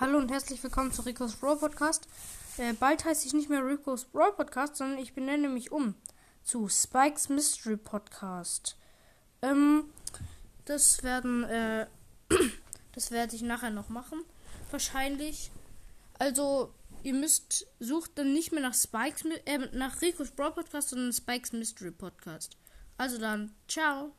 Hallo und herzlich willkommen zu Ricos Brawl Podcast. Äh, bald heiße ich nicht mehr Ricos Brawl Podcast, sondern ich benenne mich um zu Spikes Mystery Podcast. Ähm, das werden, äh, das werde ich nachher noch machen. Wahrscheinlich. Also, ihr müsst, sucht dann nicht mehr nach Spikes, äh, nach Ricos Brawl Podcast, sondern Spikes Mystery Podcast. Also dann, ciao.